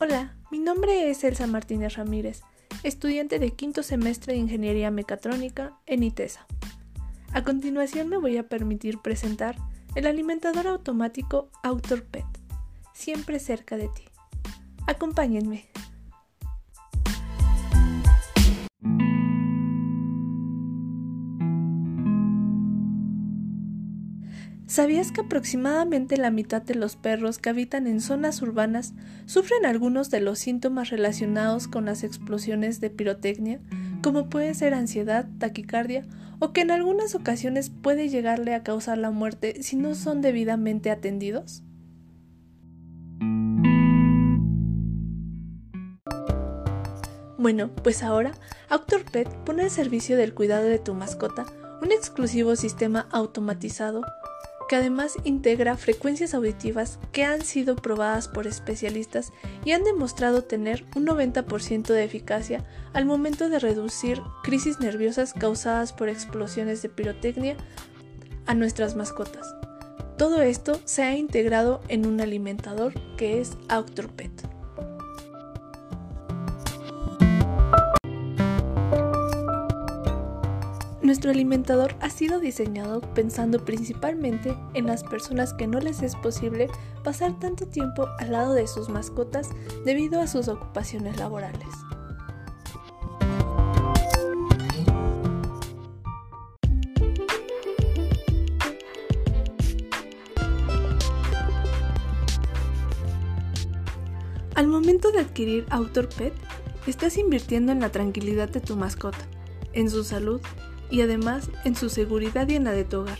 Hola, mi nombre es Elsa Martínez Ramírez, estudiante de quinto semestre de Ingeniería Mecatrónica en ITESA. A continuación me voy a permitir presentar el alimentador automático AutorPet, siempre cerca de ti. Acompáñenme. ¿Sabías que aproximadamente la mitad de los perros que habitan en zonas urbanas sufren algunos de los síntomas relacionados con las explosiones de pirotecnia, como puede ser ansiedad, taquicardia o que en algunas ocasiones puede llegarle a causar la muerte si no son debidamente atendidos? Bueno, pues ahora AutorPet pone al servicio del cuidado de tu mascota un exclusivo sistema automatizado que además integra frecuencias auditivas que han sido probadas por especialistas y han demostrado tener un 90% de eficacia al momento de reducir crisis nerviosas causadas por explosiones de pirotecnia a nuestras mascotas. Todo esto se ha integrado en un alimentador que es AutoPet. Nuestro alimentador ha sido diseñado pensando principalmente en las personas que no les es posible pasar tanto tiempo al lado de sus mascotas debido a sus ocupaciones laborales. Al momento de adquirir AutorPet, estás invirtiendo en la tranquilidad de tu mascota, en su salud y además en su seguridad y en la de tu hogar,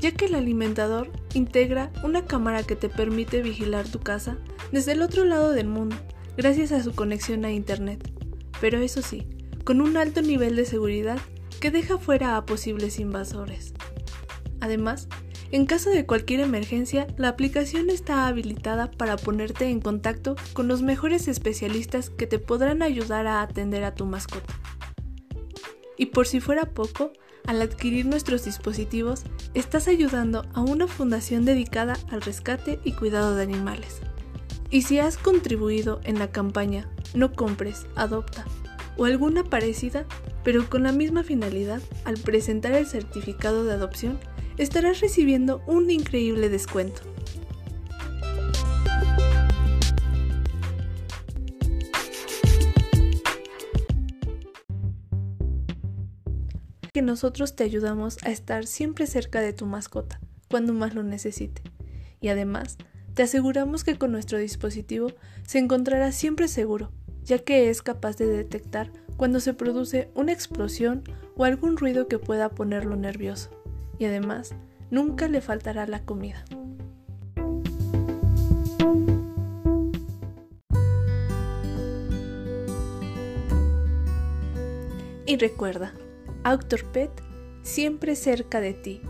ya que el alimentador integra una cámara que te permite vigilar tu casa desde el otro lado del mundo, gracias a su conexión a Internet. Pero eso sí, con un alto nivel de seguridad que deja fuera a posibles invasores. Además, en caso de cualquier emergencia, la aplicación está habilitada para ponerte en contacto con los mejores especialistas que te podrán ayudar a atender a tu mascota. Y por si fuera poco, al adquirir nuestros dispositivos, estás ayudando a una fundación dedicada al rescate y cuidado de animales. Y si has contribuido en la campaña No compres, adopta o alguna parecida, pero con la misma finalidad, al presentar el certificado de adopción, estarás recibiendo un increíble descuento. Que nosotros te ayudamos a estar siempre cerca de tu mascota, cuando más lo necesite. Y además, te aseguramos que con nuestro dispositivo se encontrará siempre seguro, ya que es capaz de detectar cuando se produce una explosión o algún ruido que pueda ponerlo nervioso. Y además, nunca le faltará la comida. Y recuerda, AutorPet siempre cerca de ti.